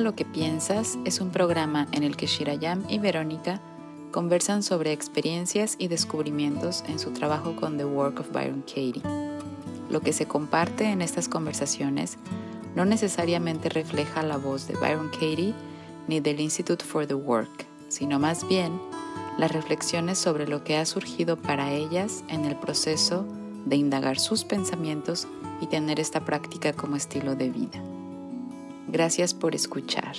Lo que piensas es un programa en el que Shirayam y Verónica conversan sobre experiencias y descubrimientos en su trabajo con The Work of Byron Katie. Lo que se comparte en estas conversaciones no necesariamente refleja la voz de Byron Katie ni del Institute for the Work, sino más bien las reflexiones sobre lo que ha surgido para ellas en el proceso de indagar sus pensamientos y tener esta práctica como estilo de vida. Gracias por escuchar.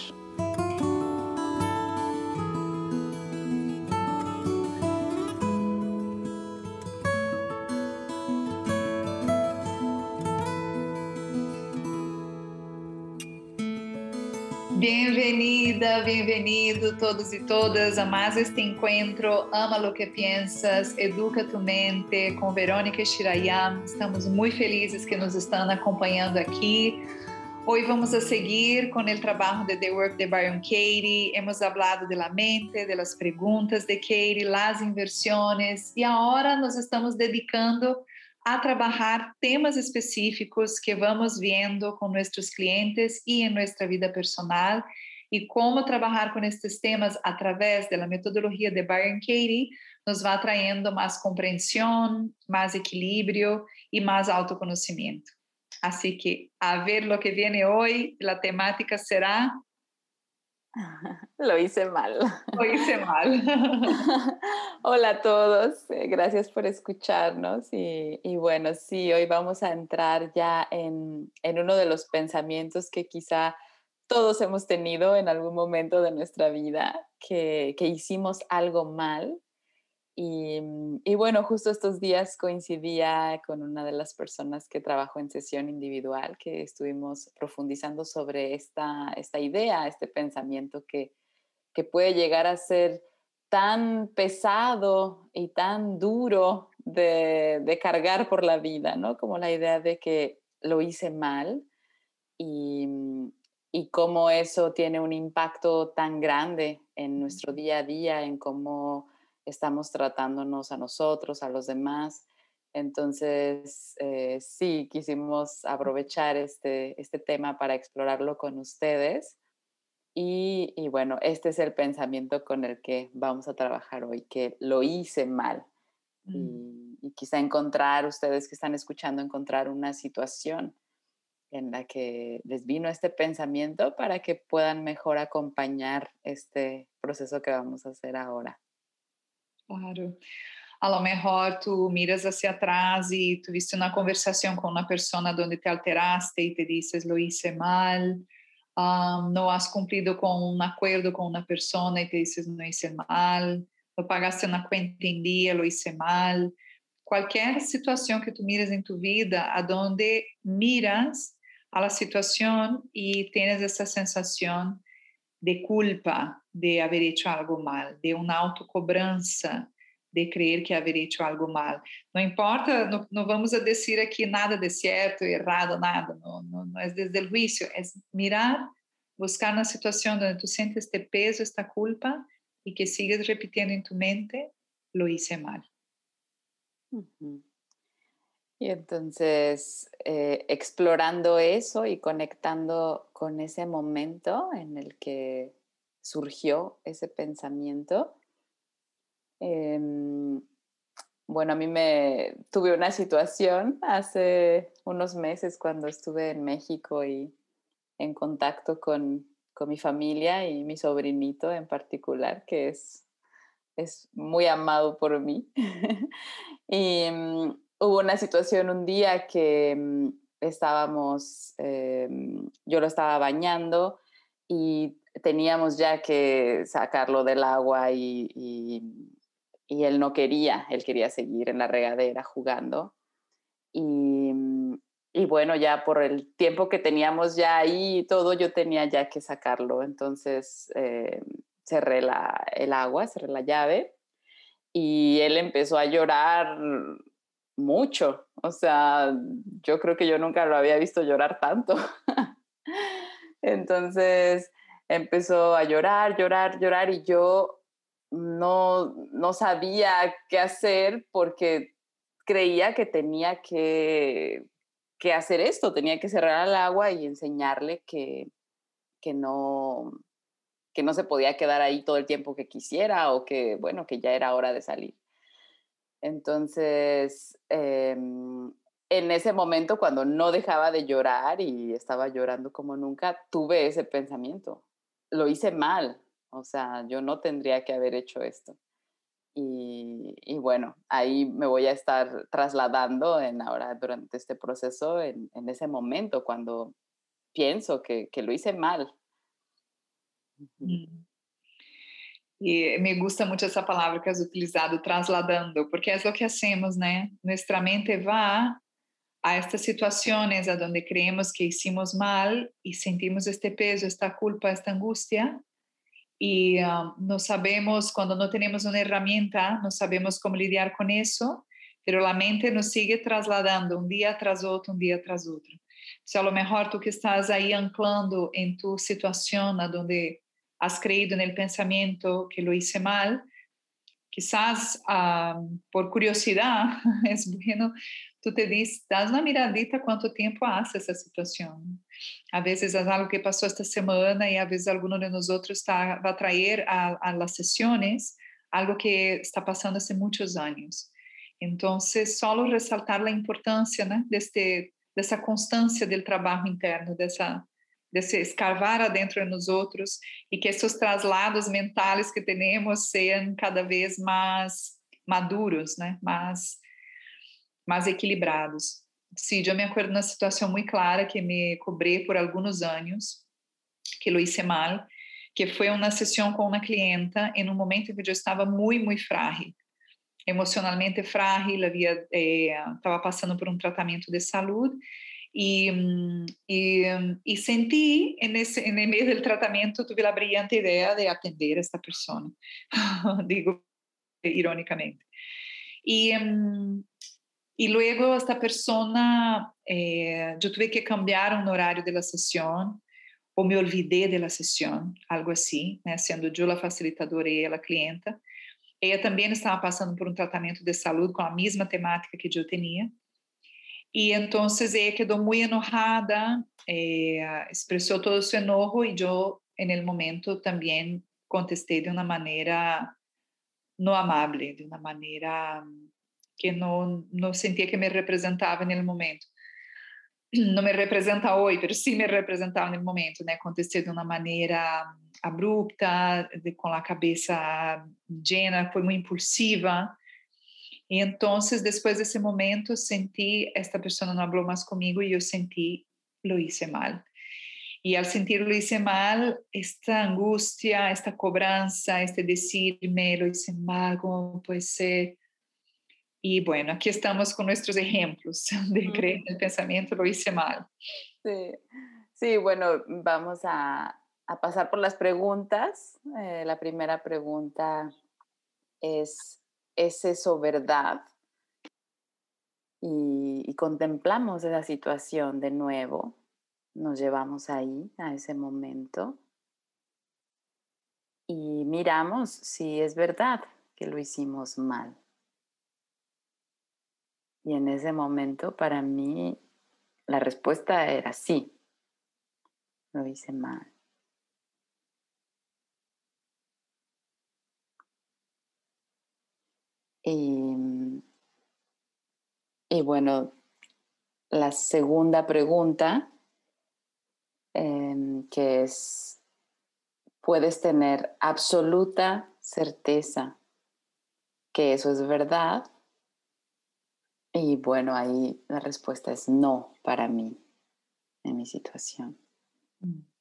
Bienvenida, bienvenido todos e todas a mais este encontro Ama lo que Piensas, Educa tu Mente com Verônica Shirayam. Estamos muito felizes que nos estão acompanhando aqui. Hoy vamos a seguir con el trabajo de The Work de Byron Katie. Hemos hablado de la mente, de las preguntas de Katie, las inversiones y ahora nos estamos dedicando a trabajar temas específicos que vamos viendo con nuestros clientes y en nuestra vida personal y cómo trabajar con estos temas a través de la metodología de Byron Katie nos va trayendo más comprensión, más equilibrio y más autoconocimiento. Así que a ver lo que viene hoy, la temática será... Lo hice mal. Lo hice mal. Hola a todos, eh, gracias por escucharnos y, bueno, sí, hoy vamos a entrar ya en, uno de los pensamientos que quizá todos hemos tenido en algún momento de nuestra vida, que, que hicimos algo mal Mm, y, bueno, justo estos días coincidía con una de las personas que trabajó en sesión individual, que estuvimos profundizando sobre esta, esta idea, este pensamiento que, que puede llegar a ser tan pesado y tan duro de, de, cargar por la vida, ¿no? Como la idea de que lo hice mal y, mm, y cómo eso tiene un impacto tan grande en nuestro día a día, en cómo estamos tratándonos a nosotros, a los demás. Entonces, eh, sí, quisimos aprovechar este, este tema para explorarlo con ustedes. Y, bueno, este es el pensamiento con el que vamos a trabajar hoy, que lo hice mal. Y, mm. y, quizá encontrar, ustedes que están escuchando, encontrar una situación en la que les vino este pensamiento para que puedan mejor acompañar este proceso que vamos a hacer ahora. Claro. A lo mejor tú miras hacia atrás y tuviste una conversación con una persona donde te alteraste y te dices, lo hice mal. Um, no has cumplido con un acuerdo con una persona y te dices, no hice mal. No pagaste una cuenta en día, lo hice mal. Cualquier situación que tú mires en tu vida, a donde miras a la situación y tienes esa sensación de culpa de haber hecho algo mal, de uma autocobrança de crer que haver hecho algo mal. Não importa, não, não vamos a dizer aqui nada de certo, errado, nada, não, não, não é desde o juízo, é mirar, buscar na situação onde tu sentes este peso, esta culpa, e que sigues repetindo em tu mente, lo hice mal. Y entonces, eh, explorando eso y conectando con ese momento en el que surgió ese pensamiento, em, bueno, a mí me tuve una situación hace unos meses cuando estuve en México y en contacto con, con mi familia y mi sobrinito en particular, que es, es muy amado por mí. y mm, hubo una situación un día que mm, estábamos, em, yo lo estaba bañando y teníamos ya que sacarlo del agua y, y, él no quería, él quería seguir en la regadera jugando. Y, mm, y, bueno, ya por el tiempo que teníamos ya ahí y todo, yo tenía ya que sacarlo. Entonces eh, cerré la, el agua, cerré la llave y él empezó a llorar mucho. O sea, yo creo que yo nunca lo había visto llorar tanto. Entonces empezó a llorar, llorar, llorar y yo no, no sabía qué hacer porque creía que tenía que, que hacer esto, tenía que cerrar el agua y enseñarle que, que no, que no se podía quedar ahí todo el tiempo que quisiera o que, bueno, que ya era hora de salir. Entonces, em, en ese momento, cuando no dejaba de llorar y estaba llorando como nunca, tuve ese pensamiento. Lo hice mal, o sea, yo no tendría que haber hecho esto. Y, bueno, ahí me voy a estar trasladando en ahora durante este proceso, en, ese momento, cuando pienso que, lo hice mal. E me gusta muito essa palavra que has utilizado, trasladando, porque é o que hacemos, né? Nossa mente vai a estas situações onde creemos que hicimos mal e sentimos este peso, esta culpa, esta angústia, e uh, não sabemos, quando não temos uma ferramenta, não sabemos como lidar com isso, pero a mente nos sigue trasladando um dia atrás outro, um dia atrás outro. Se a lo mejor tu que estás aí anclando em tu situação, onde has creído en el pensamiento que lo hice mal, quizás por curiosidad es bueno, tú te dices, das una miradita cuánto tiempo hace esa situación. A veces es algo que pasó esta semana y a veces alguno de nosotros está, va a traer a, a las sesiones algo que está pasando hace muchos años. Entonces, solo resaltar la importancia ¿no? de, este, de esa constancia del trabajo interno, de esa desse escarvar adentro nos outros e que esses traslados mentais que temos sejam cada vez mais maduros, né? mais, mais equilibrados. Sim, eu me acordo uma situação muito clara que me cobrei por alguns anos, que lo hice mal, que foi uma sessão com uma clienta em um momento em que eu estava muito, muito frágil, emocionalmente frágil, havia estava eh, passando por um tratamento de saúde y, mm, y, sentí en, ese, en el medio del tratamiento, tuve de atender a esta persona, digo irónicamente. Mm, y luego esta persona, eh, yo tuve que cambiar un horario de la sesión o me olvidé de la sesión, algo así, né, siendo yo la facilitadora y ella la clienta. Ella también estaba pasando por un tratamiento de salud con la misma temática que yo tenía. E então ella quedou muito enojada, eh, expressou todo o seu enojo e eu, no momento, também contestei de uma maneira não amável, de uma maneira que não, não sentia que me representava no momento. Não me representa hoje, mas sim me representava no momento, né? Contestei de uma maneira abrupta, de, com a cabeça llena, foi muito impulsiva. E então, depois desse momento, senti esta pessoa não falou mais comigo e eu senti lo hice mal. E ao sentir lo hice mal, esta angústia, esta cobrança, este decirme lo hice mal, como pode ser? E bueno, aqui estamos com nossos exemplos de creer en el pensamiento lo hice mal. Sí, sí bueno, vamos a, a pasar por las preguntas. Eh, la primera pregunta es, es eso verdad. Y, contemplamos esa situación de nuevo, nos llevamos ahí, a ese momento, y miramos si es verdad que lo hicimos mal. Y en ese momento para mí la respuesta era sí, lo hice mal. Y, y bueno, la segunda pregunta, em, que es, ¿puedes tener absoluta certeza que eso es verdad? Y bueno, ahí la respuesta es no para mí, en mi situación. Mm.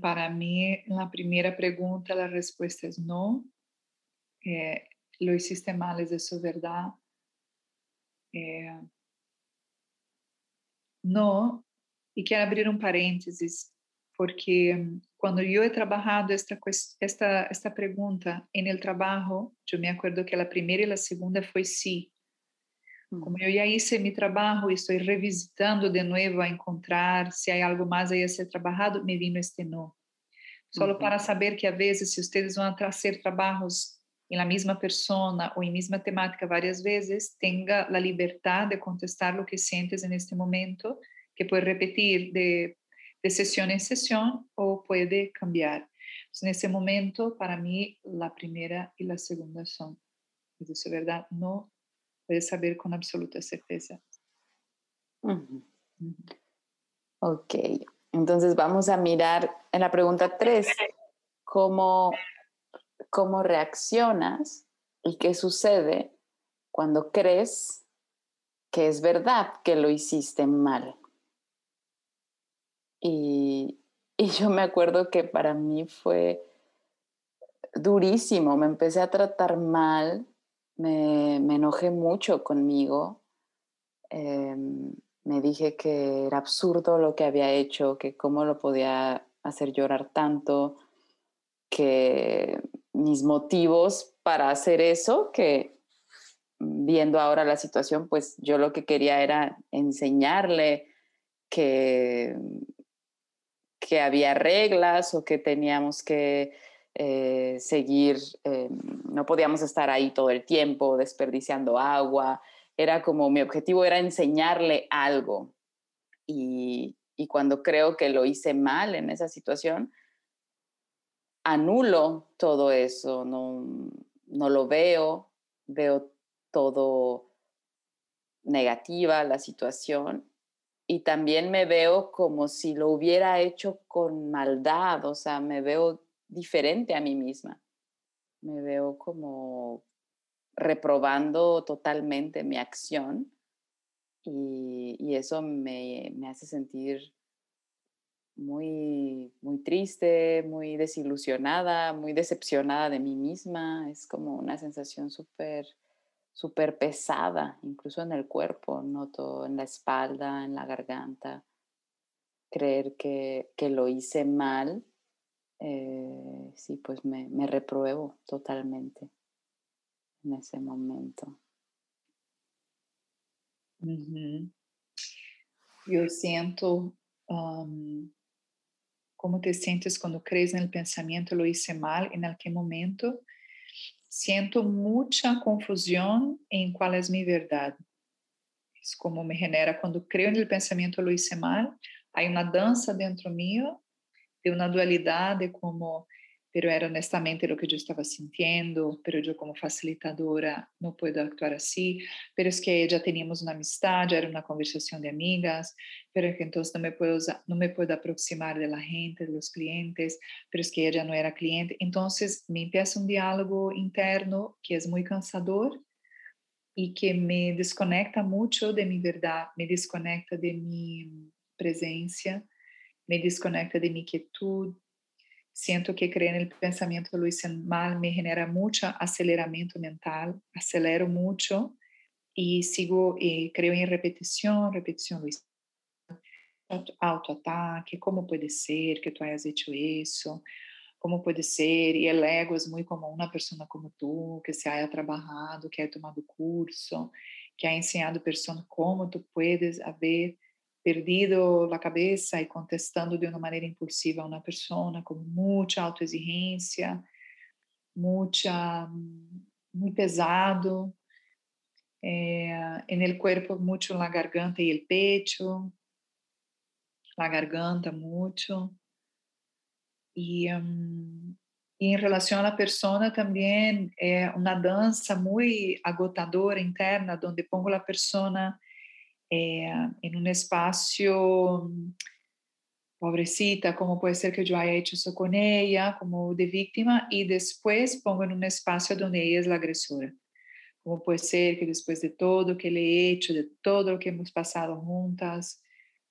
Para mí, la primera pregunta, la respuesta es no. Eh, lo hiciste mal, es eso verdad. Eh, no, y quiero abrir un paréntesis, porque cuando yo he trabajado esta, esta, esta pregunta en el trabajo, yo me acuerdo que la primera y la segunda fue sí. Como eu já hice mi trabalho e estou revisitando de novo a encontrar se há algo mais a ser trabalhado, me vino este no. Só uhum. para saber que a vezes, se vocês vão trazer trabalhos em la mesma persona ou em mesma temática várias vezes, tenha a liberdade de contestar o que sientes neste momento que puede repetir de, de sesión en sesión o puede cambiar. en ese momento, para mí, la primera y la segunda son, es verdad, no puedes saber con absoluta certeza. Ok, entonces vamos a mirar en la pregunta 3, ¿cómo, cómo reaccionas y qué sucede cuando crees que es verdad que lo hiciste mal. Y, yo me acuerdo que para mí fue durísimo, me empecé a tratar mal, me, enojé mucho conmigo, em, me dije que era absurdo lo que había hecho, que cómo lo podía hacer llorar tanto, que mis motivos para hacer eso, que viendo ahora la situación, pues yo lo que quería era enseñarle que, que había reglas o que teníamos que eh, seguir, eh, no podíamos estar ahí todo el tiempo desperdiciando agua. Era como mi objetivo era enseñarle algo. Y, y cuando creo que lo hice mal en esa situación, anulo todo eso, no, no lo veo, veo todo negativa la situación y también me veo como si lo hubiera hecho con maldad, o sea, me veo diferente a mí misma, me veo como reprobando totalmente mi acción y, eso me, me, hace sentir muy, muy triste, muy desilusionada, muy decepcionada de mí misma, es como una sensación súper súper pesada, incluso en el cuerpo, noto en la espalda, en la garganta. Creer que, lo hice mal, eh, sí, pues me, me, repruebo totalmente en ese momento. Yo siento cómo te sientes cuando crees en el pensamiento, lo hice mal, en qué momento siento mucha confusión en cuál es mi verdad. Es como me genera cuando creo en el pensamiento lo hice mal, hay una danza dentro mío de una dualidad de como pero era honestamente lo que yo estaba sintiendo, pero yo como facilitadora no puedo actuar así, pero es que ya teníamos una amistad, ya era una conversación de amigas, pero que entonces no me puedo, no me puedo aproximar de la gente, de los clientes, pero es que ella no era cliente. Entonces me empieza un diálogo interno que es muy cansador y que me desconecta mucho de mi verdad, me desconecta de mi presencia, me desconecta de mi quietud, Siento que creer en el pensamiento mal me genera mucho aceleramiento mental, acelero mucho y sigo, eh, creo en repetición, repetición, hice autoataque, ¿cómo puede ser que tú hayas hecho eso? ¿Cómo puede ser? Y el ego es muy como una persona como tú, que se haya trabajado, que haya tomado curso, que ha enseñado a cómo tú puedes haber perdido la cabeza y contestando de una manera impulsiva a una persona con mucha autoexigencia, mucha, muy pesado, eh, en el cuerpo mucho la garganta y el pecho, la garganta mucho. Y, um, y en relación a la persona también es una danza muy agotadora interna, donde pongo la persona eh, en un espacio, pobrecita, como puede ser que yo haya hecho eso con ella, como de víctima, y después pongo en un espacio donde ella es la agresora. Como puede ser que después de todo que le he hecho, de todo lo que hemos pasado juntas,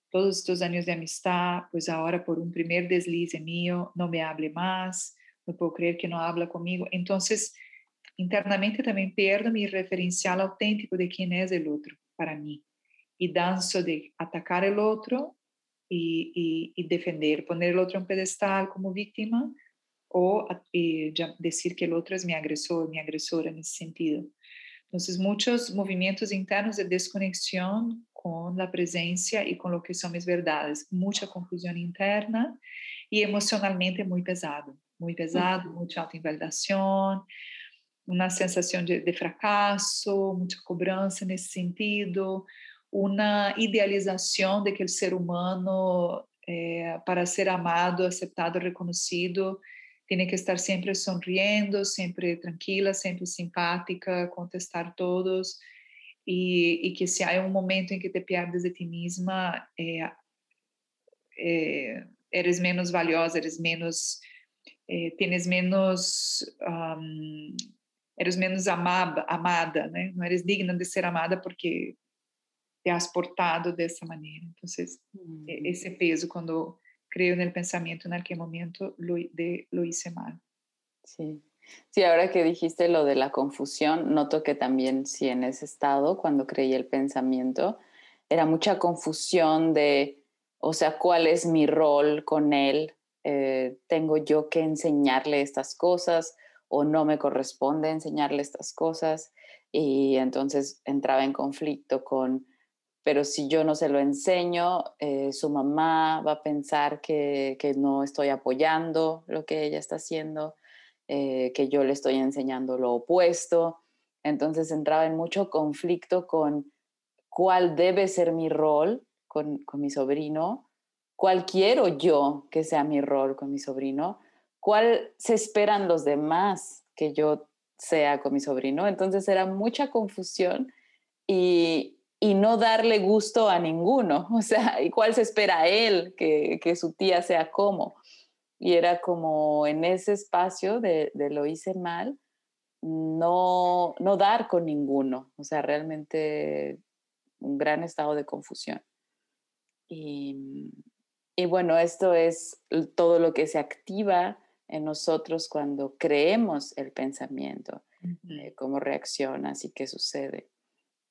todos estos años de amistad, pues ahora por un primer deslize mío no me hable más, no puedo creer que no habla conmigo. Entonces, internamente también pierdo mi referencial auténtico de quién es el otro para mí y danzo de atacar el otro y, defender, poner el otro en pedestal como víctima o decir que el otro es mi agresor, mi agresora en ese sentido. Entonces, muchos movimientos internos de desconexión con la presencia y con lo que son mis verdades, mucha confusión interna y emocionalmente muy pesado, muy pesado, mucha autoinvalidación, una sensación de, de fracaso, mucha cobranza en ese sentido, uma idealização de que o ser humano, é, para ser amado, aceitado, reconhecido, tem que estar sempre sonriendo, sempre tranquila, sempre simpática, contestar todos. E, e que se há um momento em que te perdes de ti mesma, é, é, eres menos valiosa, eres menos, tens menos, um, eres menos amada, amada, né? Não eres digna de ser amada porque te has portado dessa maneira. Então, uhum. esse peso quando creo en el pensamiento en aquel momento lo, de, lo hice mal. Sí. Sí, ahora que dijiste lo de la confusión, noto que también sí en ese estado, cuando creí el pensamiento, era mucha confusión de, o sea, cuál es mi rol con él, eh, tengo yo que enseñarle estas cosas o no me corresponde enseñarle estas cosas y entonces entraba en conflicto con pero si yo no se lo enseño, eh, su mamá va a pensar que, no estoy apoyando lo que ella está haciendo, eh, que yo le estoy enseñando lo opuesto. Entonces entraba en mucho conflicto con cuál debe ser mi rol con, con mi sobrino, cuál quiero yo que sea mi rol con mi sobrino, cuál se esperan los demás que yo sea con mi sobrino. Entonces era mucha confusión y, y no darle gusto a ninguno. O sea, ¿y cuál se espera a él que, que su tía sea como? Y era como en ese espacio de, de, lo hice mal, no, no dar con ninguno. O sea, realmente un gran estado de confusión. Y, y bueno, esto es todo lo que se activa en nosotros cuando creemos el pensamiento, eh, cómo reacciona, y qué sucede.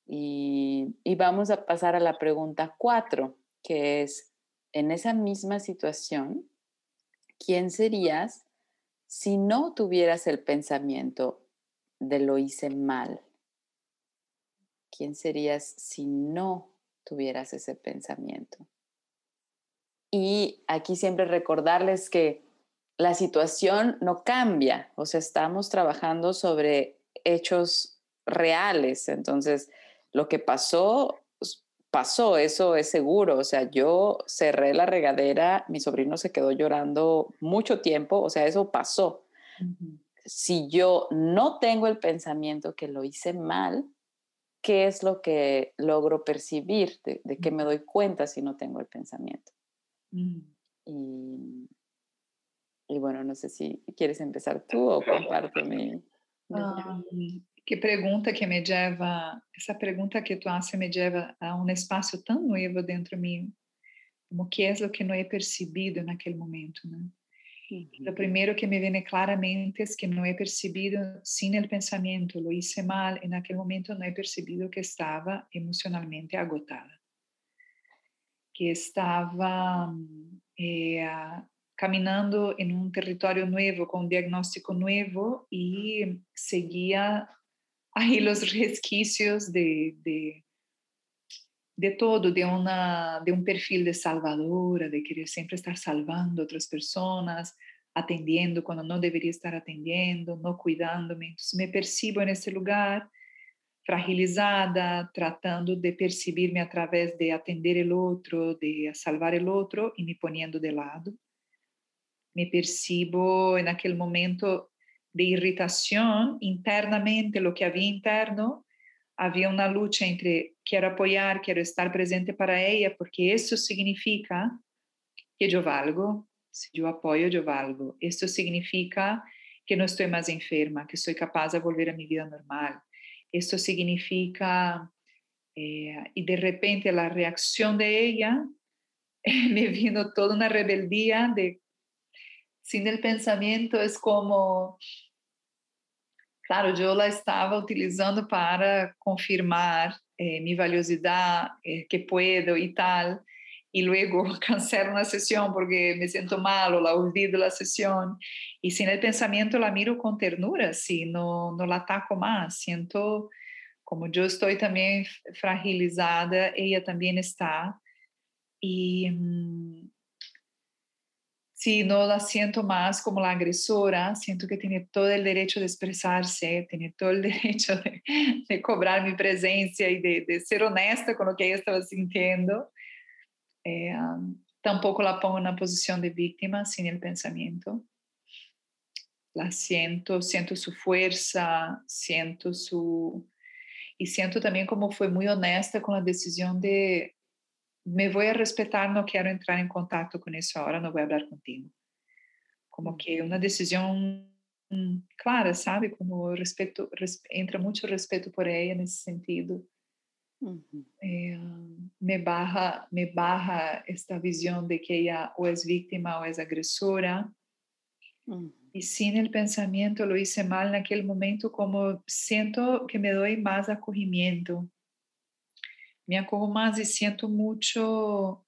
Y, vamos a pasar a la pregunta cuatro, que es, en esa misma situación, ¿quién serías si no tuvieras el pensamiento de lo hice mal? ¿Quién serías si no tuvieras ese pensamiento? Y aquí siempre recordarles que la situación no cambia, o sea, estamos trabajando sobre hechos reales, entonces lo que pasó, pues, pasó, eso es seguro. O sea, yo cerré la regadera, mi sobrino se quedó llorando mucho tiempo, o sea, eso pasó. Si yo no tengo el pensamiento que lo hice mal, ¿qué es lo que logro percibir? ¿De, qué me doy cuenta si no tengo el pensamiento? y, bueno, no sé si quieres empezar tú o compárteme. Que pergunta que me leva, essa pergunta que tu haces me leva a um espaço tão novo dentro de mim, como que é o que não é percebido naquele momento, né? Uhum. O primeiro que me vem claramente é que não é percebido sem o pensamento, lo hice mal, e naquele momento não é percebido que estava emocionalmente agotada, que estava eh, caminhando em um território novo, com um diagnóstico novo e seguia ahí los resquicios de, de, de todo, de, una, de un perfil de salvadora, de querer siempre estar salvando a otras personas, atendiendo cuando no debería estar atendiendo, no cuidándome. Entonces me percibo en ese lugar fragilizada, tratando de percibirme a través de atender el otro, de salvar el otro y me poniendo de lado. Me percibo en aquel momento de irritação internamente, lo que havia interno, havia uma luta entre quero apoiar, quero estar presente para ela, porque isso significa que eu valgo, se eu apoio, eu valgo. Isso significa que não estou mais enferma, que sou capaz de voltar a minha vida normal. Isso significa, eh, e de repente a reação de ela me vino toda uma rebeldia de sin el pensamiento es como, claro, yo la estaba utilizando para confirmar eh, mi valiosidad, eh, que puedo y tal, y luego cancelo una sesión porque me siento mal o la olvido la sesión. Y sin el pensamiento la miro con ternura, sí, no, no la ataco más, siento como yo estoy también fragilizada, ella también está. Y... Si no la siento más como la agresora, siento que tiene todo el derecho de expresarse, tiene todo el derecho de, cobrar mi presencia y de, ser honesta con lo que ella estaba sintiendo. Eh, tampoco la pongo en una posición de víctima sin el pensamiento. La siento, siento su fuerza, siento su... Y siento también como fue muy honesta con la decisión de me voy a respetar, no quiero entrar en contacto con eso ahora, no voy a hablar contigo. Como que una decisión mm, clara, ¿sabe? Como respeto, entra mucho respeto por ella en ese sentido. Eh, me, baja, me baja esta visión de que ella o es víctima o es agresora. Y sin el pensamiento lo hice mal en aquel momento, como siento que me doy más acogimiento me acojo más y siento mucho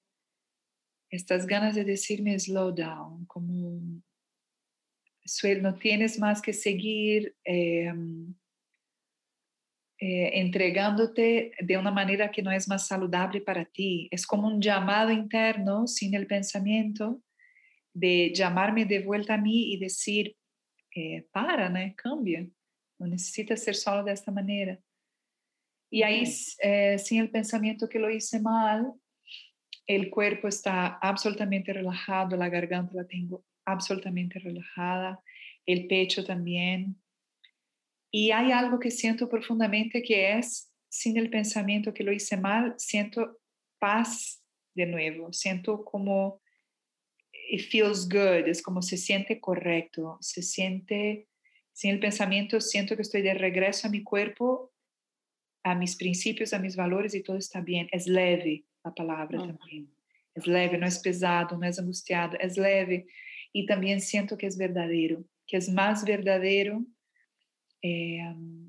estas ganas de decirme slow down, como no tienes más que seguir em, eh, entregándote de una manera que no es más saludable para ti. Es como un llamado interno sin el pensamiento de llamarme de vuelta a mí y decir, eh, para, ¿no? cambia, no necesitas ser solo de esta manera. Y ahí, eh, sin el pensamiento que lo hice mal, el cuerpo está absolutamente relajado, la garganta la tengo absolutamente relajada, el pecho también. Y hay algo que siento profundamente que es, sin el pensamiento que lo hice mal, siento paz de nuevo, siento como it feels good, es como se siente correcto, se siente, sin el pensamiento siento que estoy de regreso a mi cuerpo a mis principios, a mis valores y todo está bien. Es leve la palabra también. Es leve, no es pesado, no es angustiado, es leve. Y también siento que es verdadero, que es más verdadero eh,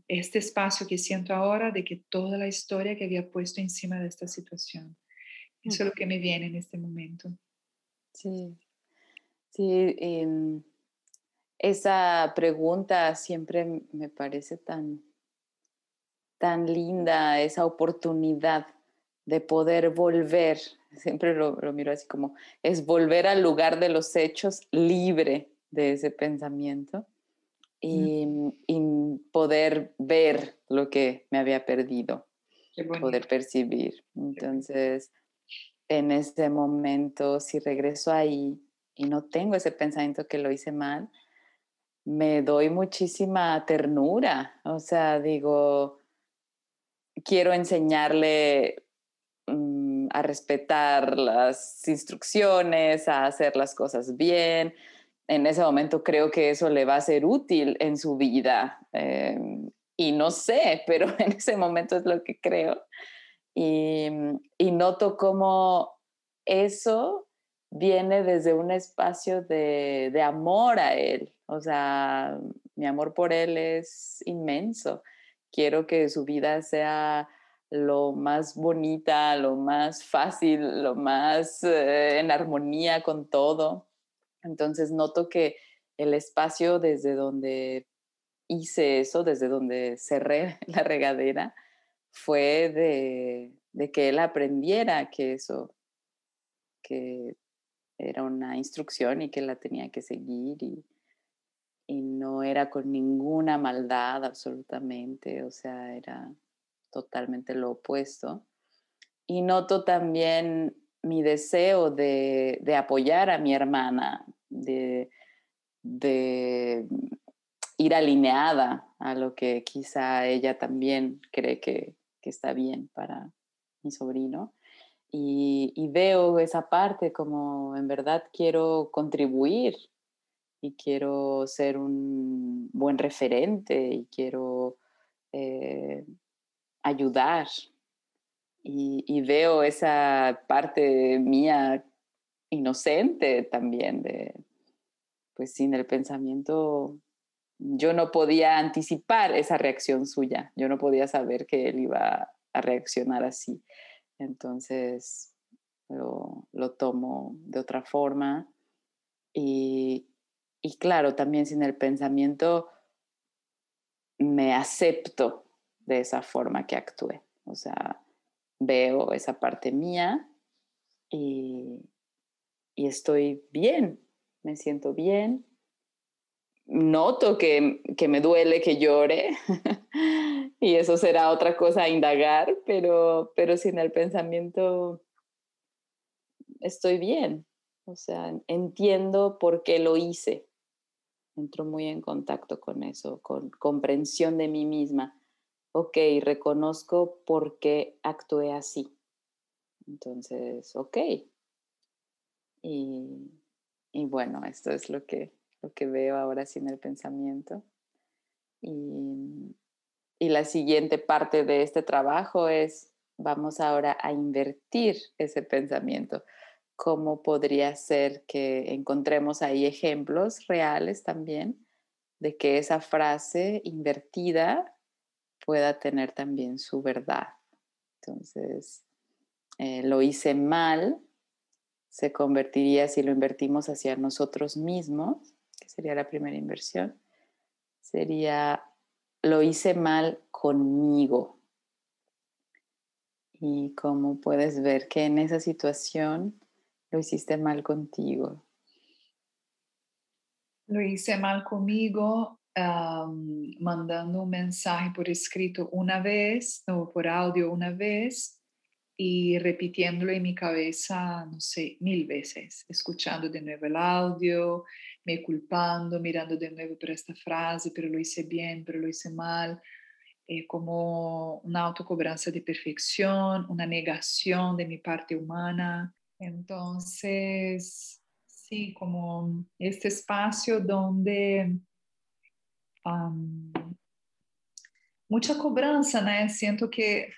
este espacio que siento ahora de que toda la historia que había puesto encima de esta situación. Eso es lo que me viene en este momento. Sí, sí. Em, esa pregunta siempre me parece tan tan linda esa oportunidad de poder volver, siempre lo, miro así como, es volver al lugar de los hechos libre de ese pensamiento y, poder ver lo que me había perdido, poder percibir. Entonces, en ese momento, si regreso ahí y no tengo ese pensamiento que lo hice mal, me doy muchísima ternura, o sea, digo, quiero enseñarle mm, a respetar las instrucciones, a hacer las cosas bien. En ese momento creo que eso le va a ser útil en su vida. Em, y no sé, pero en ese momento es lo que creo. Y, y noto cómo eso viene desde un espacio de, de amor a él. O sea, mi amor por él es inmenso quiero que su vida sea lo más bonita, lo más fácil, lo más eh, en armonía con todo. Entonces noto que el espacio desde donde hice eso, desde donde cerré la regadera, fue de, que él aprendiera que eso, que era una instrucción y que la tenía que seguir no era con ninguna maldad absolutamente, o sea, era totalmente lo opuesto. Y noto también mi deseo de, apoyar a mi hermana, de, ir alineada a lo que quizá ella también cree que, está bien para mi sobrino. Y, y, veo esa parte como en verdad quiero contribuir y quiero ser un buen referente y quiero eh, ayudar. Y, veo esa parte mía inocente también de, pues sin el pensamiento, yo no podía anticipar esa reacción suya, yo no podía saber que él iba a reaccionar así. Entonces lo, lo tomo de otra forma y, y claro, también sin el pensamiento me acepto de esa forma que actué. O sea, veo esa parte mía y, estoy bien me siento bien, noto que, que me duele que llore y eso será otra cosa a indagar, pero, pero si en el pensamiento estoy bien, o sea, entiendo por qué lo hice. Entro muy en contacto con eso, con comprensión de mí misma. Ok, reconozco por qué actué así. Entonces, ok. Y, y bueno, esto es lo que, lo que veo ahora sin el pensamiento. Y, y la siguiente parte de este trabajo es, vamos ahora a invertir ese pensamiento cómo podría ser que encontremos ahí ejemplos reales también de que esa frase invertida pueda tener también su verdad. Entonces, eh, lo hice mal, se convertiría si lo invertimos hacia nosotros mismos, que sería la primera inversión, sería lo hice mal conmigo. Y como puedes ver que en esa situación lo hiciste mal contigo. Lo hice mal conmigo mandando un mensaje por escrito una vez o por audio una vez y repitiéndolo en mi cabeza, no sé, mil veces, escuchando de nuevo el audio, me culpando, mirando de nuevo por esta frase, pero lo hice bien, pero lo hice mal, eh, como una autocobranza de perfección, una negación de mi parte humana. Entonces, sí, como este espacio donde mucha cobranza, ¿no? Siento que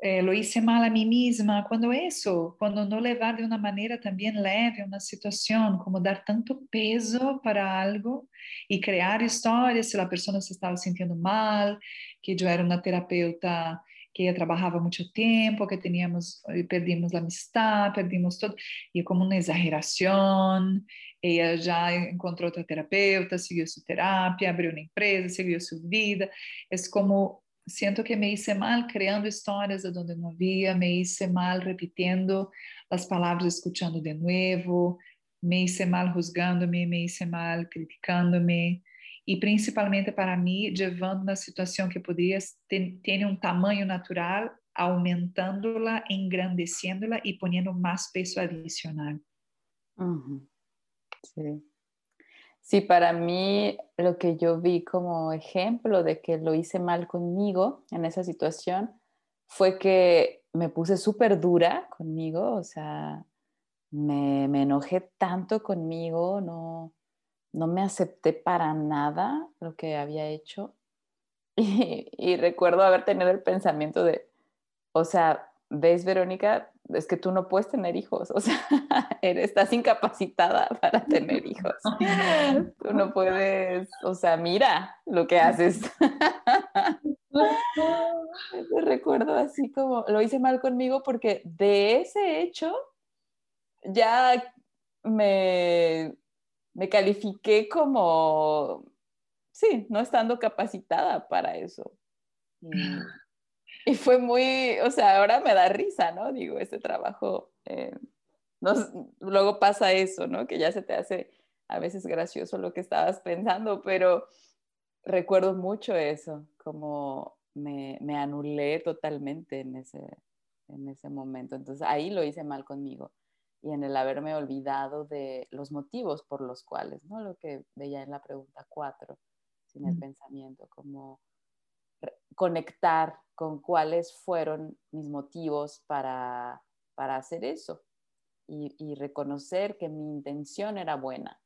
eh, lo hice mal a mí misma, cuando eso, cuando no levar de una manera también leve una situación, como dar tanto peso para algo y crear historias si la persona se estaba sintiendo mal, que yo era una terapeuta que ella trabajaba mucho tiempo, que teníamos, eh, perdimos la amistad, perdimos todo, y como una exageración, ella ya encontró otra terapeuta, siguió su terapia, abrió una empresa, siguió su vida, es como, siento que me hice mal creando historias de donde no había, me hice mal repitiendo las palabras, escuchando de nuevo, me hice mal juzgándome, me hice mal criticándome, e principalmente para mim, levando uma situação que poderia ter um tamanho natural, aumentando-la, engrandecendo-la e mais peso adicional. Sí. Sí, para mí lo que yo vi como ejemplo de que lo hice mal conmigo en esa situación fue que me puse súper dura conmigo, o sea, me, me enojé tanto conmigo, no, no me acepté para nada lo que había hecho. Y, recuerdo haber tenido el pensamiento de, o sea, ves, Verónica, es que tú no puedes tener hijos, o sea, estás incapacitada para tener hijos. Tú no puedes, o sea, mira lo que haces. recuerdo así como, lo hice mal conmigo porque de ese hecho ya me me califiqué como, sí, no estando capacitada para eso. Y, fue muy, o sea, ahora me da risa, ¿no? Digo, ese trabajo, eh, luego pasa eso, ¿no? Que ya se te hace a veces gracioso lo que estabas pensando, pero recuerdo mucho eso, como me, me anulé totalmente en ese, en ese momento. Entonces ahí lo hice mal conmigo y en el haberme olvidado de los motivos por los cuales, ¿no? Lo que veía en la pregunta 4, sin el pensamiento, como conectar con cuáles fueron mis motivos para, para hacer eso y, y, reconocer que mi intención era buena.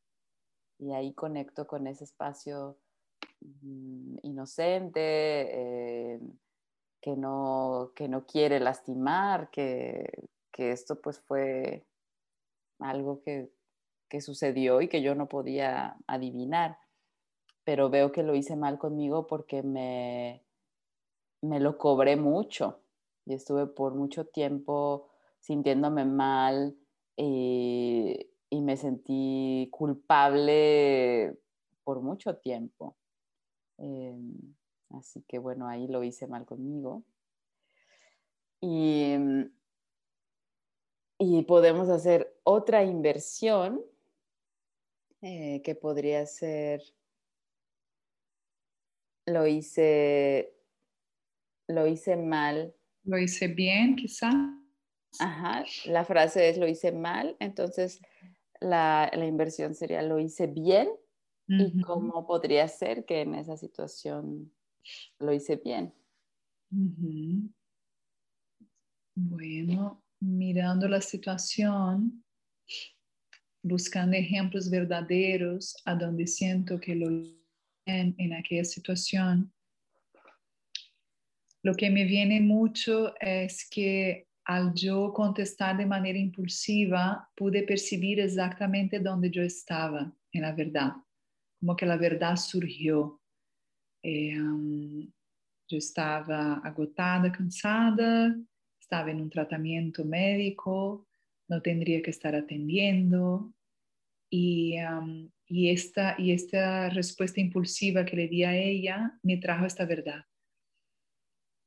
Y ahí conecto con ese espacio mm, inocente, eh, que, no, que no quiere lastimar, que, que esto pues fue algo que, sucedió y que yo no podía adivinar, pero veo que lo hice mal conmigo porque me, me lo cobré mucho y estuve por mucho tiempo sintiéndome mal y, y me sentí culpable por mucho tiempo. Em, así que bueno, ahí lo hice mal conmigo. Y y podemos hacer otra inversión eh, que podría ser, lo hice, lo hice mal. Lo hice bien, quizá. Ajá, la frase es lo hice mal, entonces la, inversión sería lo hice bien y cómo podría ser que en esa situación lo hice bien. Bueno, mirando la situación, buscando ejemplos verdaderos a donde siento que lo en, en aquella situación, lo que me viene mucho es que al yo contestar de manera impulsiva, pude percibir exactamente donde yo estaba en la verdad, como que la verdad surgió. Eh, yo estaba agotada, cansada, estaba en un tratamiento médico, no tendría que estar atendiendo. Y, y, esta, y esta respuesta impulsiva que le di a ella me trajo esta verdad.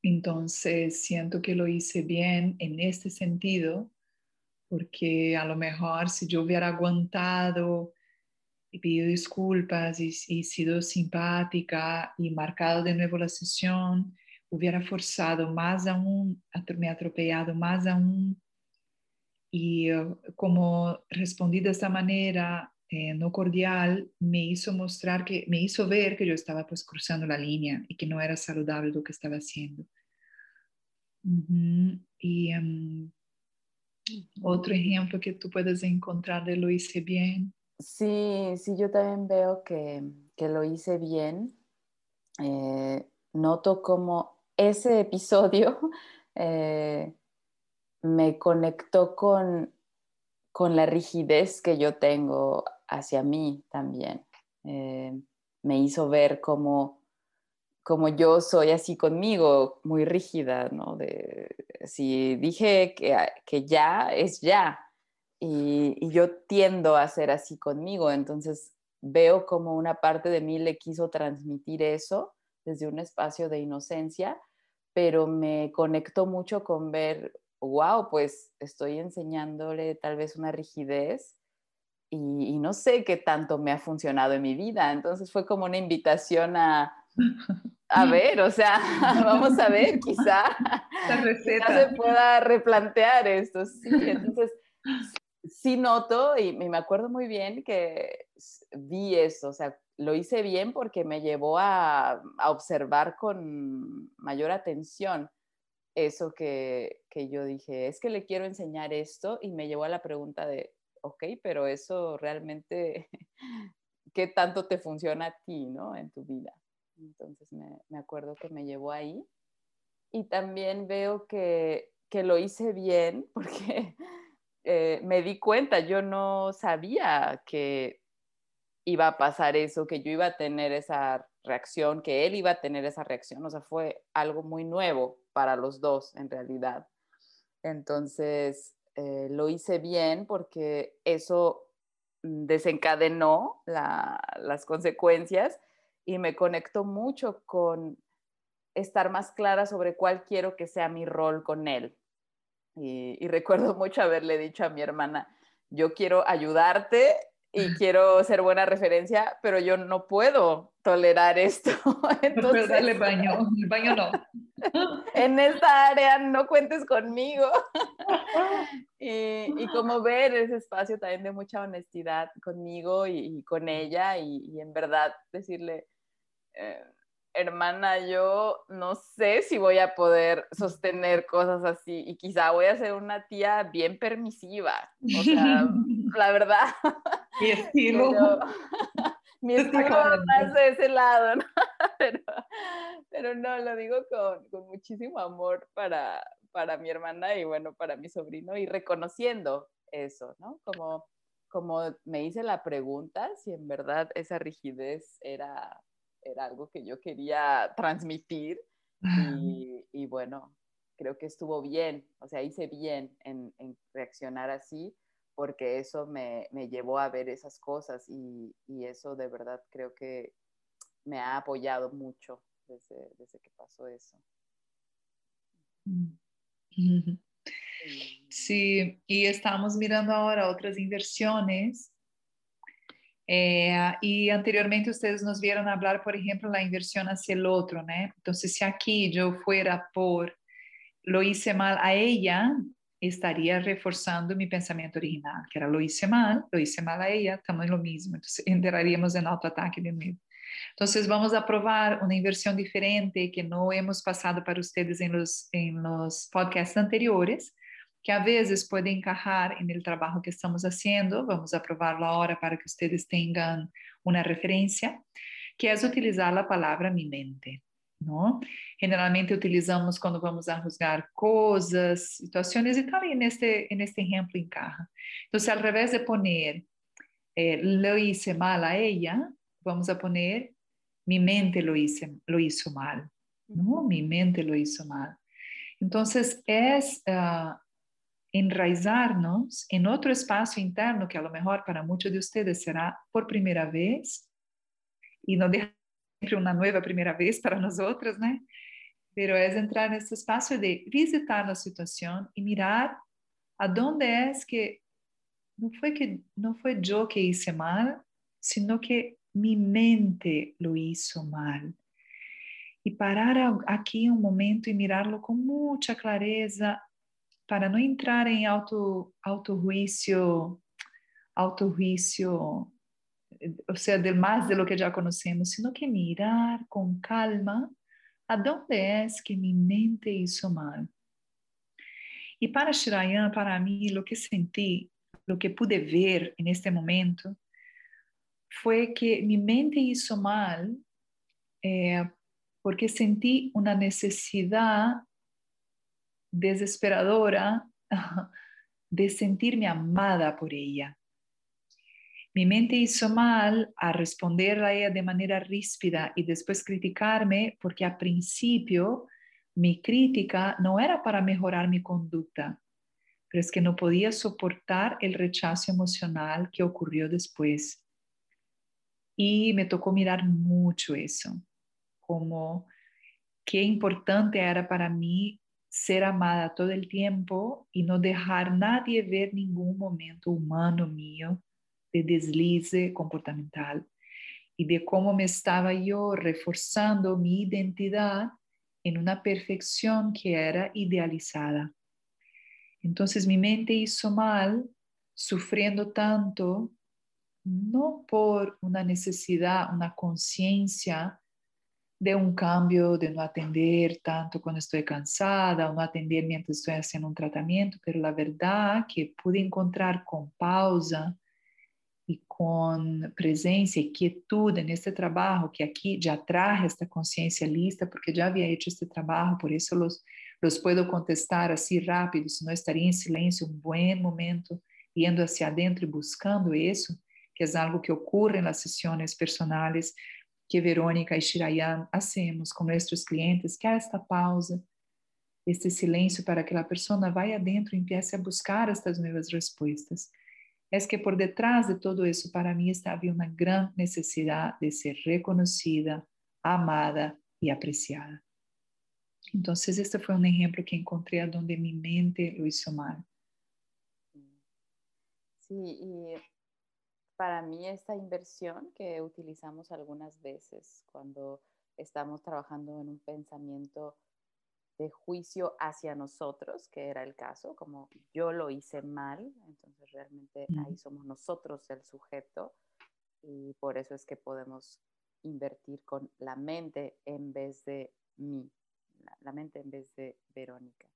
Entonces, siento que lo hice bien en este sentido, porque a lo mejor si yo hubiera aguantado y pedido disculpas y, sido simpática y marcado de nuevo la sesión, hubiera forzado más aún, me atropellado más aún. Y uh, como respondí de esta manera eh, no cordial, me hizo mostrar que, me hizo ver que yo estaba pues cruzando la línea y que no era saludable lo que estaba haciendo. Y em, otro ejemplo que tú puedes encontrar de lo hice bien. Sí, sí, yo también veo que, que lo hice bien. Eh, noto como ese episodio eh, me conectó con, con la rigidez que yo tengo hacia mí también. Eh, me hizo ver como, como yo soy así conmigo, muy rígida, ¿no? De, si dije que, que ya, es ya. Y, y, yo tiendo a ser así conmigo, entonces veo como una parte de mí le quiso transmitir eso desde un espacio de inocencia, pero me conectó mucho con ver, wow, pues estoy enseñándole tal vez una rigidez y, no sé qué tanto me ha funcionado en mi vida. Entonces fue como una invitación a, a ver, o sea, vamos a ver, quizá, quizá se pueda replantear esto. Sí, entonces sí noto y, me acuerdo muy bien que vi eso, o sea, lo hice bien porque me llevó a, observar con mayor atención eso que, que, yo dije, es que le quiero enseñar esto y me llevó a la pregunta de, ok, pero eso realmente, ¿qué tanto te funciona a ti, ¿no? En tu vida. Entonces me, me acuerdo que me llevó ahí. Y también veo que, que lo hice bien porque eh, me di cuenta, yo no sabía que iba a pasar eso, que yo iba a tener esa reacción, que él iba a tener esa reacción. O sea, fue algo muy nuevo para los dos en realidad. Entonces, eh, lo hice bien porque eso desencadenó las consecuencias y me conectó mucho con estar más clara sobre cuál quiero que sea mi rol con él. Y, recuerdo mucho haberle dicho a mi hermana, yo quiero ayudarte y quiero ser buena referencia, pero yo no puedo tolerar esto. Entonces, no baño, el baño no. en esta área no cuentes conmigo. y, y, como ver ese espacio también de mucha honestidad conmigo y, con ella y, en verdad decirle, eh, hermana, yo no sé si voy a poder sostener cosas así y quizá voy a ser una tía bien permisiva. O sea, la verdad. Mi estilo. mi estilo más de ese lado, ¿no? Pero, no, lo digo con, con, muchísimo amor para, para mi hermana y bueno, para mi sobrino y reconociendo eso, ¿no? Como, como me hice la pregunta si en verdad esa rigidez era era algo que yo quería transmitir y, bueno, creo que estuvo bien, o sea, hice bien en, reaccionar así porque eso me, llevó a ver esas cosas y, eso de verdad creo que me ha apoyado mucho desde, desde que pasó eso. Sí, y estamos mirando ahora otras inversiones Eh, y anteriormente ustedes nos vieron hablar, por ejemplo, la inversión hacia el otro, ¿no? Entonces, si aquí yo fuera por lo hice mal a ella, estaría reforzando mi pensamiento original, que era lo hice mal, lo hice mal a ella, estamos lo mismo. Entonces, entraríamos en autoataque de nuevo. Entonces, vamos a probar una inversión diferente que no hemos pasado para ustedes en los, en los podcasts anteriores, que a veces puede encajar en el trabajo que estamos haciendo. Vamos a probarlo ahora para que ustedes tengan una referencia, que es utilizar la palabra mi mente. ¿No? Generalmente utilizamos cuando vamos a juzgar cosas, situaciones y tal, y en este, en este ejemplo encaja. Entonces, al revés de poner eh, lo hice mal a ella, vamos a poner mi mente lo, hice, lo hizo mal, ¿no? Mi mente lo hizo mal. Entonces, es uh, enraizarnos en otro espacio interno que a lo mejor para muchos de ustedes será por primera vez y no dejar sempre uma nova primeira vez para nós outras, né? Pero é entrar nesse espaço de visitar a situação e mirar aonde é que não foi que não foi eu que hice mal, sino que mi mente lo hizo mal. E parar aqui um momento e mirá-lo com muita clareza para não entrar em auto auto-juízo auto-juízo o sea, del más de lo que ya conocemos, sino que mirar con calma a dónde es que mi mente hizo mal. Y para Shirayan, para mí, lo que sentí, lo que pude ver en este momento, fue que mi mente hizo mal eh, porque sentí una necesidad desesperadora de sentirme amada por ella. Mi mente hizo mal a responder a ella de manera ríspida y después criticarme porque a principio mi crítica no era para mejorar mi conducta, pero es que no podía soportar el rechazo emocional que ocurrió después. Y me tocó mirar mucho eso, como qué importante era para mí ser amada todo el tiempo y no dejar nadie ver ningún momento humano mío de deslize comportamental y de cómo me estaba yo reforzando mi identidad en una perfección que era idealizada. Entonces mi mente hizo mal, sufriendo tanto, no por una necesidad, una conciencia de un cambio, de no atender tanto cuando estoy cansada o no atender mientras estoy haciendo un tratamiento, pero la verdad que pude encontrar con pausa e com presença e quietude nesse trabalho que aqui já traz esta consciência lista, porque já havia feito este trabalho, por isso los, los puedo contestar assim rápido, se não estaria em silêncio um bom momento, indo hacia adentro e buscando isso, que é algo que ocorre nas sessões personais que Verônica e Shirayan hacemos com nossos clientes, que é esta pausa, este silêncio para que a pessoa vá adentro e empiece a buscar estas novas respostas es que por detrás de todo eso para mí estaba una gran necesidad de ser reconocida, amada y apreciada. Entonces, este fue un ejemplo que encontré donde mi mente lo hizo mal. Sí, y para mí esta inversión que utilizamos algunas veces cuando estamos trabajando en un pensamiento de juicio hacia nosotros, que era el caso, como yo lo hice mal, entonces realmente ahí somos nosotros el sujeto y por eso es que podemos invertir con la mente en vez de mí, la, mente en vez de Verónica.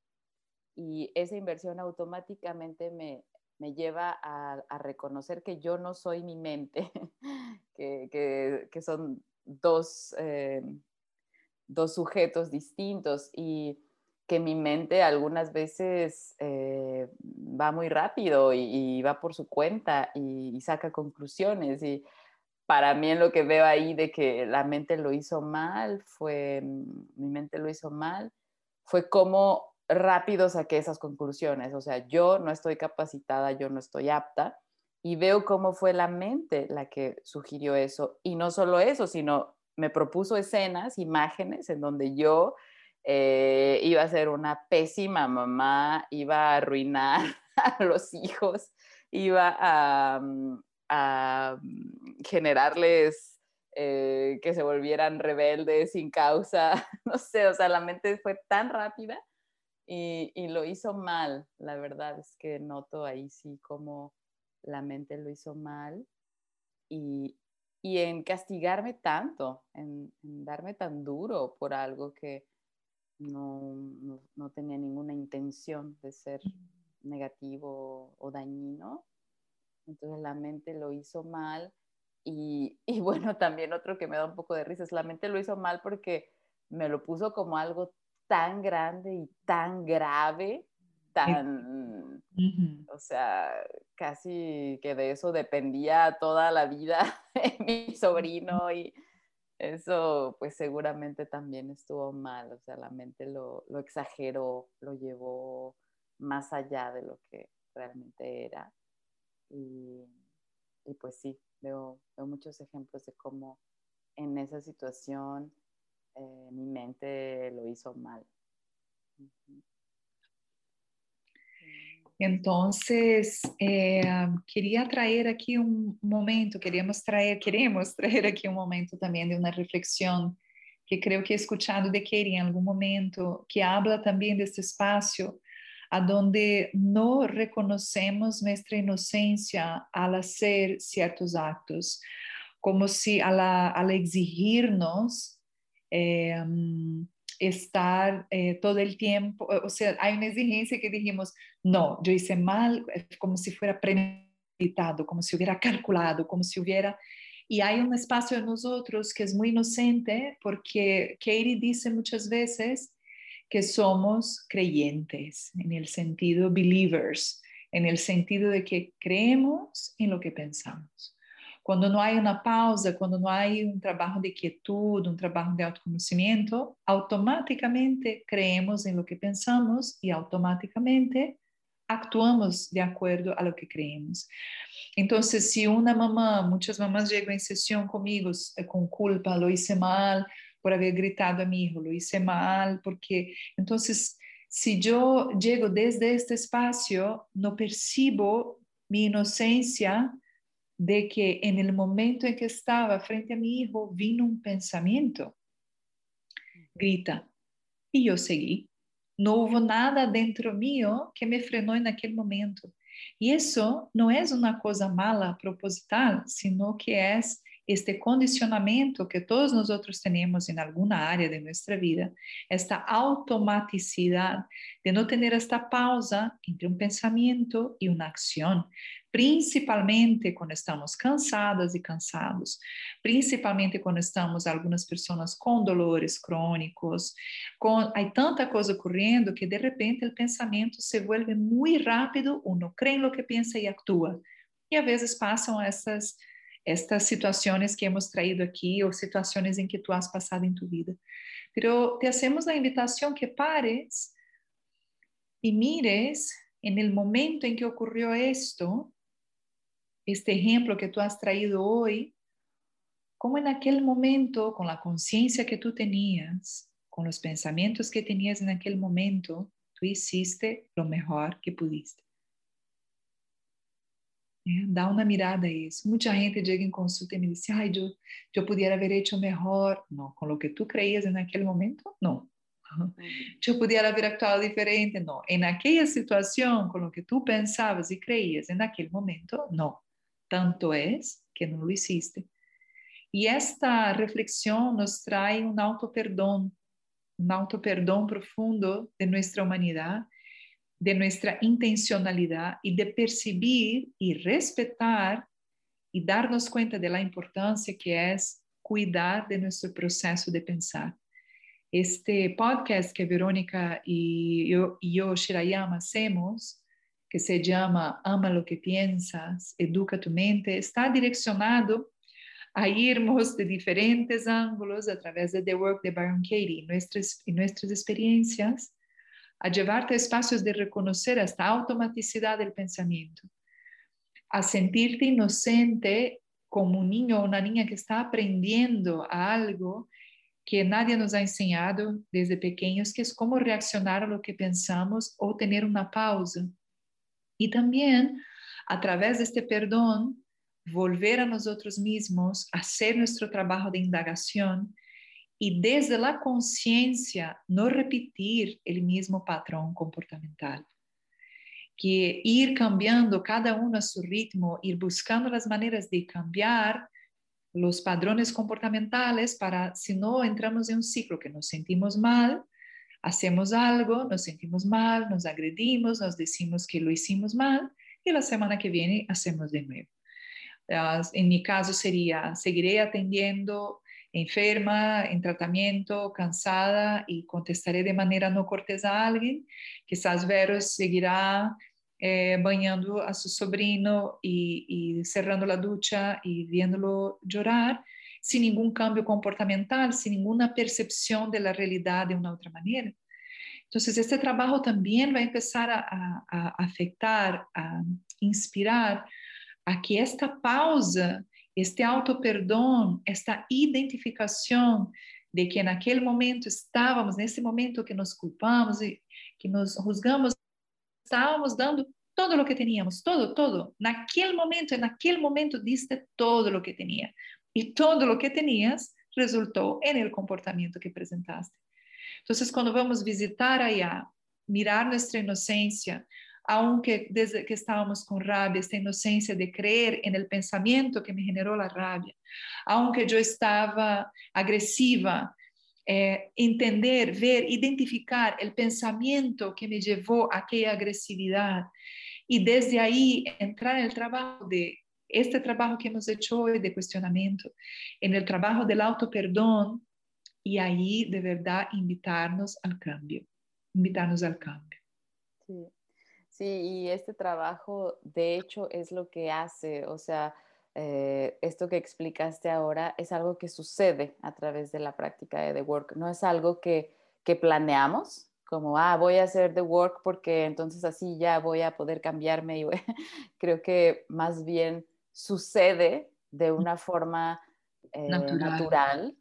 Y esa inversión automáticamente me, me lleva a, reconocer que yo no soy mi mente, que, que, son dos... Eh, dos sujetos distintos y que mi mente algunas veces eh, va muy rápido y, va por su cuenta y, saca conclusiones. Y para mí lo que veo ahí de que la mente lo hizo mal, fue, mm, mi mente lo hizo mal, fue como rápido saqué esas conclusiones. O sea, yo no estoy capacitada, yo no estoy apta y veo cómo fue la mente la que sugirió eso. Y no solo eso, sino me propuso escenas, imágenes en donde yo eh, iba a ser una pésima mamá, iba a arruinar a los hijos, iba a, mm, mm, generarles eh, que se volvieran rebeldes sin causa, no sé, o sea, la mente fue tan rápida y, y, lo hizo mal, la verdad es que noto ahí sí como la mente lo hizo mal y, y en castigarme tanto, en, darme tan duro por algo que no, no, no tenía ninguna intención de ser negativo o dañino. Entonces la mente lo hizo mal y, y, bueno, también otro que me da un poco de risa es la mente lo hizo mal porque me lo puso como algo tan grande y tan grave, tan, o sea, casi que de eso dependía toda la vida de mi sobrino y eso pues seguramente también estuvo mal, o sea, la mente lo, lo exageró, lo llevó más allá de lo que realmente era. Y, y pues sí, veo, veo, muchos ejemplos de cómo en esa situación eh, mi mente lo hizo mal. Entonces, eh, quería traer aquí un momento, queríamos traer, queremos traer aquí un momento también de una reflexión que creo que he escuchado de Keri en algún momento, que habla también de este espacio a donde no reconocemos nuestra inocencia al hacer ciertos actos, como si al, exigirnos eh, estar eh, todo el tiempo, o sea, hay una exigencia que dijimos, no, yo hice mal, como si fuera premeditado, como si hubiera calculado, como si hubiera... Y hay un espacio en nosotros que es muy inocente porque Katie dice muchas veces que somos creyentes, en el sentido believers, en el sentido de que creemos en lo que pensamos. Cuando no hay una pausa, cuando no hay un trabajo de quietud, un trabajo de autoconocimiento, automáticamente creemos en lo que pensamos y automáticamente actuamos de acuerdo a lo que creemos. Entonces, si una mamá, muchas mamás llegan en sesión conmigo eh, con culpa, lo hice mal, por haber gritado a mi hijo, lo hice mal, porque entonces, si yo llego desde este espacio, no percibo mi inocencia de que en el momento en que estaba frente a mi hijo vino un pensamiento, grita, y yo seguí. No hubo nada dentro mío que me frenó en aquel momento. Y eso no es una cosa mala, proposital, sino que es este condicionamiento que todos nosotros tenemos en alguna área de nuestra vida, esta automaticidad de no tener esta pausa entre un pensamiento y una acción, principalmente cuando estamos cansadas y cansados, principalmente cuando estamos algunas personas con dolores crónicos, con, hay tanta cosa ocurriendo que de repente el pensamiento se vuelve muy rápido, uno cree en lo que piensa y actúa. Y a veces pasan estas estas situaciones que hemos traído aquí o situaciones en que tú has pasado en tu vida. Pero te hacemos la invitación que pares y mires en el momento en que ocurrió esto, este ejemplo que tú has traído hoy, como en aquel momento, con la conciencia que tú tenías, con los pensamientos que tenías en aquel momento, tú hiciste lo mejor que pudiste. É, dá uma mirada a isso. Muita gente chega em consulta e me diz, ai, eu, eu poderia haver feito melhor. Não, com o que tu creias naquele momento, não. Eu poderia haver actuado diferente, não. Em aquela situação, com o que tu pensavas e creias naquele momento, não. Tanto é que não lo hiciste. E esta reflexão nos traz um auto-perdão, um auto-perdão profundo de nossa humanidade de nuestra intencionalidad y de percibir y respetar y darnos cuenta de la importancia que es cuidar de nuestro proceso de pensar. Este podcast que Verónica y yo, y yo Shirayama, hacemos, que se llama Ama lo que piensas, educa tu mente, está direccionado a irmos de diferentes ángulos a través de The Work de Byron Katie y nuestras experiencias a llevarte a espacios de reconocer esta automaticidad del pensamiento, a sentirte inocente como un niño o una niña que está aprendiendo a algo que nadie nos ha enseñado desde pequeños, que es cómo reaccionar a lo que pensamos o tener una pausa. Y también, a través de este perdón, volver a nosotros mismos, hacer nuestro trabajo de indagación y desde la conciencia no repetir el mismo patrón comportamental. Que ir cambiando cada uno a su ritmo, ir buscando las maneras de cambiar los padrones comportamentales para, si no entramos en un ciclo que nos sentimos mal, hacemos algo, nos sentimos mal, nos agredimos, nos decimos que lo hicimos mal y la semana que viene hacemos de nuevo. En mi caso sería, seguiré atendiendo enferma, en tratamiento, cansada y contestaré de manera no cortés a alguien. Quizás Vero seguirá eh, bañando a su sobrino y, y, cerrando la ducha y viéndolo llorar sin ningún cambio comportamental, sin ninguna percepción de la realidad de una otra manera. Entonces, este trabajo también va a empezar a, a afectar, a inspirar a que esta pausa este auto-perdón, esta identificación de que en aquel momento estábamos, nesse momento que nos culpamos e que nos juzgamos, estábamos dando todo lo que teníamos, todo, todo. Naquele momento, naquele momento diste todo lo que tenía. E todo lo que tenías resultou en el comportamento que apresentaste. Então, quando vamos visitar allá, mirar nossa inocência, aunque desde que estábamos con rabia, esta inocencia de creer en el pensamiento que me generó la rabia, aunque yo estaba agresiva, eh, entender, ver, identificar el pensamiento que me llevó a aquella agresividad y desde ahí entrar en el trabajo de este trabajo que hemos hecho hoy de cuestionamiento, en el trabajo del auto perdón y ahí de verdad invitarnos al cambio, invitarnos al cambio. Sí. Sí, y este trabajo, de hecho, es lo que hace, o sea, eh, esto que explicaste ahora es algo que sucede a través de la práctica de The Work, no es algo que, que planeamos, como, ah, voy a hacer The Work porque entonces así ya voy a poder cambiarme. Y creo que más bien sucede de una forma eh, natural,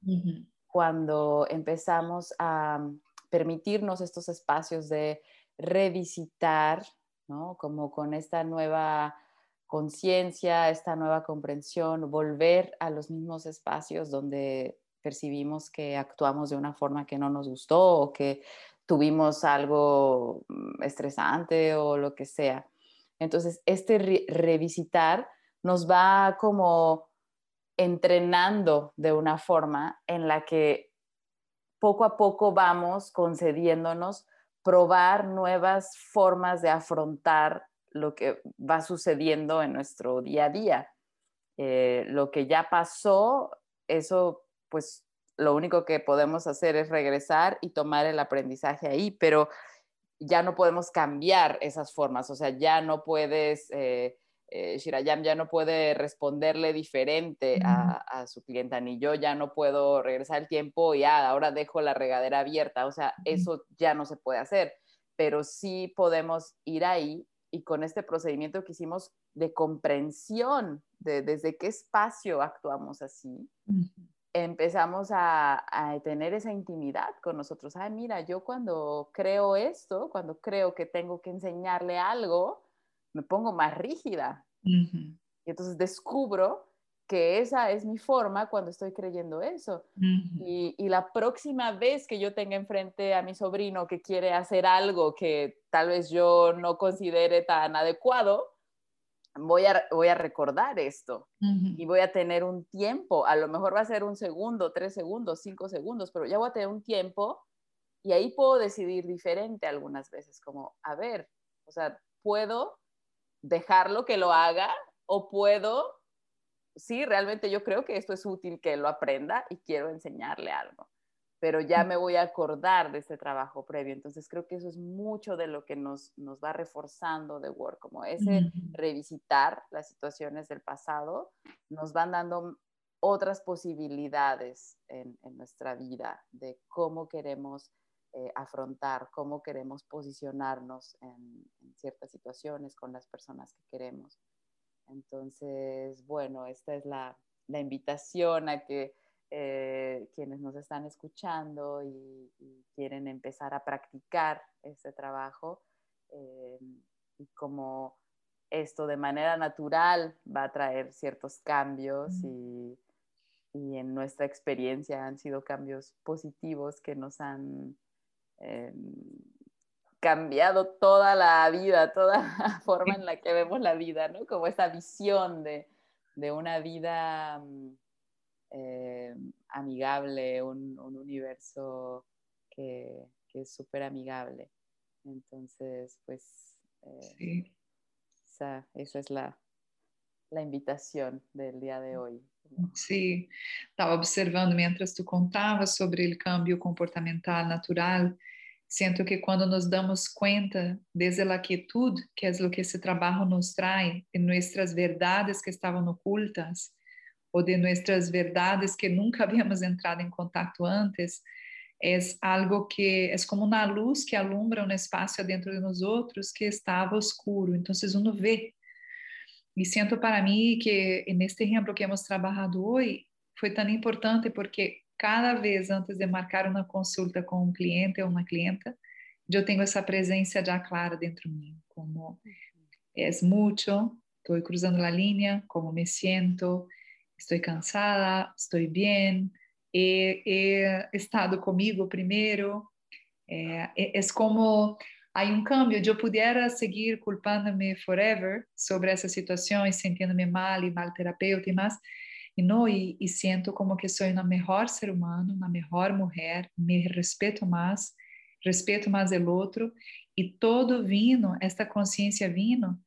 cuando empezamos a permitirnos estos espacios de revisitar como con esta nueva conciencia, esta nueva comprensión, volver a los mismos espacios donde percibimos que actuamos de una forma que no nos gustó o que tuvimos algo mm, estresante o lo que sea. Entonces, este revisitar nos va como entrenando de una forma en la que poco a poco vamos concediéndonos probar nuevas formas de afrontar lo que va sucediendo en nuestro día a día. Eh, lo que ya pasó, eso pues lo único que podemos hacer es regresar y tomar el aprendizaje ahí, pero ya no podemos cambiar esas formas, o sea, ya no puedes eh, eh, Shirayam ya no puede responderle diferente a, su clienta, ni yo ya no puedo regresar el tiempo y ah, ahora dejo la regadera abierta, o sea, eso ya no se puede hacer, pero sí podemos ir ahí y con este procedimiento que hicimos de comprensión de desde qué espacio actuamos así, empezamos a, a, tener esa intimidad con nosotros. Ay, mira, yo cuando creo esto, cuando creo que tengo que enseñarle algo, me pongo más rígida. Y entonces descubro que esa es mi forma cuando estoy creyendo eso. y, y, la próxima vez que yo tenga enfrente a mi sobrino que quiere hacer algo que tal vez yo no considere tan adecuado, voy a, voy a recordar esto. Y voy a tener un tiempo, a lo mejor va a ser un segundo, tres segundos, cinco segundos, pero ya voy a tener un tiempo y ahí puedo decidir diferente algunas veces, como, a ver, o sea, puedo dejarlo que lo haga o puedo, sí, realmente yo creo que esto es útil que lo aprenda y quiero enseñarle algo, pero ya me voy a acordar de este trabajo previo. Entonces creo que eso es mucho de lo que nos, nos va reforzando de Word, como ese revisitar las situaciones del pasado, nos van dando otras posibilidades en, en nuestra vida de cómo queremos eh, afrontar, cómo queremos posicionarnos en, ciertas situaciones con las personas que queremos. Entonces, bueno, esta es la, invitación a que eh, quienes nos están escuchando y, quieren empezar a practicar este trabajo eh, y como esto de manera natural va a traer ciertos cambios y, y, en nuestra experiencia han sido cambios positivos que nos han eh, cambiado toda la vida, toda la forma en la que vemos la vida, ¿no? Como esa visión de, de una vida mm, eh, amigable, un, un universo que, que es súper amigable. Entonces, pues, eh, esa, esa, es la, la invitación del día de hoy. Sí, estaba observando mientras tú contabas sobre el cambio comportamental natural. Siento que cuando nos damos cuenta desde la quietud, que es lo que ese trabajo nos trae, de nuestras verdades que estaban ocultas o de nuestras verdades que nunca habíamos entrado en contacto antes, es algo que es como una luz que alumbra un espacio dentro de nosotros que estaba oscuro. Entonces uno ve. Y siento para mí que en este ejemplo que hemos trabajado hoy fue tan importante porque cada vez antes de marcar uma consulta com um cliente ou uma clienta, eu tenho essa presença já clara dentro de mim, como é muito, estou cruzando a linha, como me sinto, estou cansada, estou bem, he, he estado comigo primeiro. É, é, é como há um cambio. Eu pudiera seguir culpando-me forever sobre essa situação e sentindo-me mal e mal terapeuta e mais, e não e, e sinto como que sou uma melhor ser humano, uma melhor mulher, me respeito mais, respeito mais o outro e todo vino, esta consciência vino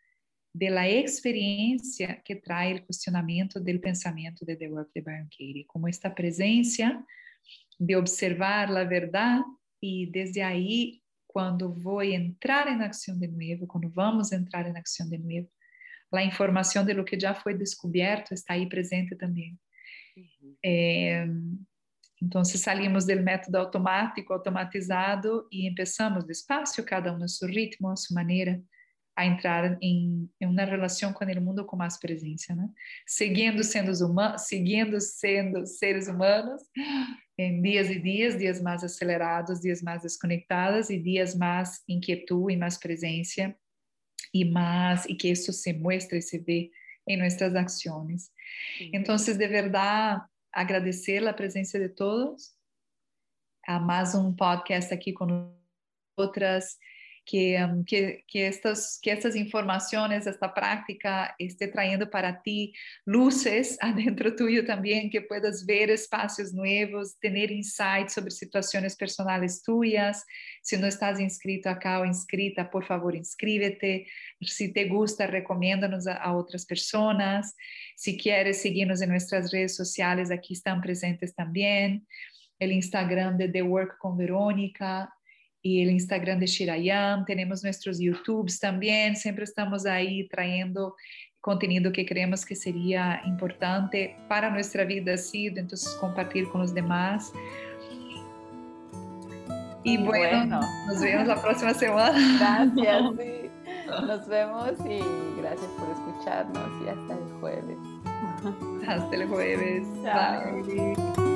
de la experiencia que trae el cuestionamiento del pensamiento de The Work de Byron Katie, como esta presencia de observar la verdad y desde ahí cuando voy a entrar en acción de nuevo, cuando vamos a entrar en acción de nuevo, la información de lo que ya fue descubierto está ahí presente también. Uh -huh. eh, entonces salimos del método automático, automatizado y empezamos despacio, cada uno a su ritmo, a su manera a entrar em, em uma relação com o mundo com mais presença, né? Seguindo sendo humanos, seguindo sendo seres humanos, em dias e dias, dias mais acelerados, dias mais desconectados e dias mais inquietude e mais presença e mais e que isso se mostre e se vê em nossas ações. Então, de verdade, agradecer a presença de todos. A mais um podcast aqui com outras que, que, que, estas, que estas informaciones, esta práctica esté trayendo para ti luces adentro tuyo también, que puedas ver espacios nuevos, tener insights sobre situaciones personales tuyas. Si no estás inscrito acá o inscrita, por favor, inscríbete. Si te gusta, recomiéndanos a, a otras personas. Si quieres seguirnos en nuestras redes sociales, aquí están presentes también. El Instagram de The Work con Verónica, y el Instagram de Shirayam, tenemos nuestros YouTubes también, siempre estamos ahí trayendo contenido que creemos que sería importante para nuestra vida así, entonces compartir con los demás. Y bueno, bueno, nos vemos la próxima semana. Gracias, sí. Nos vemos y gracias por escucharnos y hasta el jueves. Hasta el jueves. Chao. Bye.